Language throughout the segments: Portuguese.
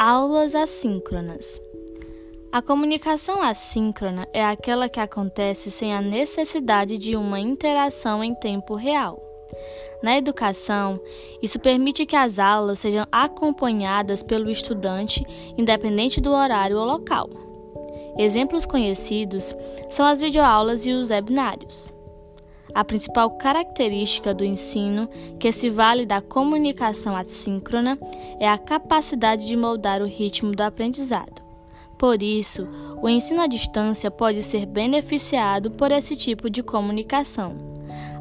Aulas assíncronas. A comunicação assíncrona é aquela que acontece sem a necessidade de uma interação em tempo real. Na educação, isso permite que as aulas sejam acompanhadas pelo estudante, independente do horário ou local. Exemplos conhecidos são as videoaulas e os webinários. A principal característica do ensino, que se vale da comunicação assíncrona, é a capacidade de moldar o ritmo do aprendizado. Por isso, o ensino à distância pode ser beneficiado por esse tipo de comunicação.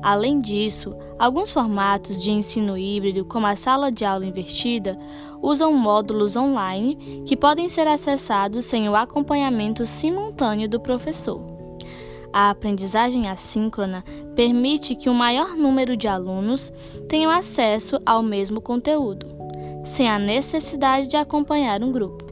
Além disso, alguns formatos de ensino híbrido, como a sala de aula invertida, usam módulos online que podem ser acessados sem o acompanhamento simultâneo do professor. A aprendizagem assíncrona permite que o um maior número de alunos tenham acesso ao mesmo conteúdo, sem a necessidade de acompanhar um grupo.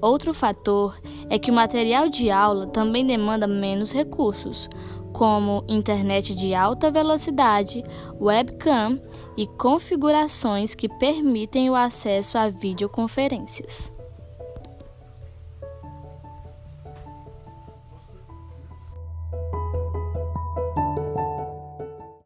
Outro fator é que o material de aula também demanda menos recursos, como internet de alta velocidade, webcam e configurações que permitem o acesso a videoconferências.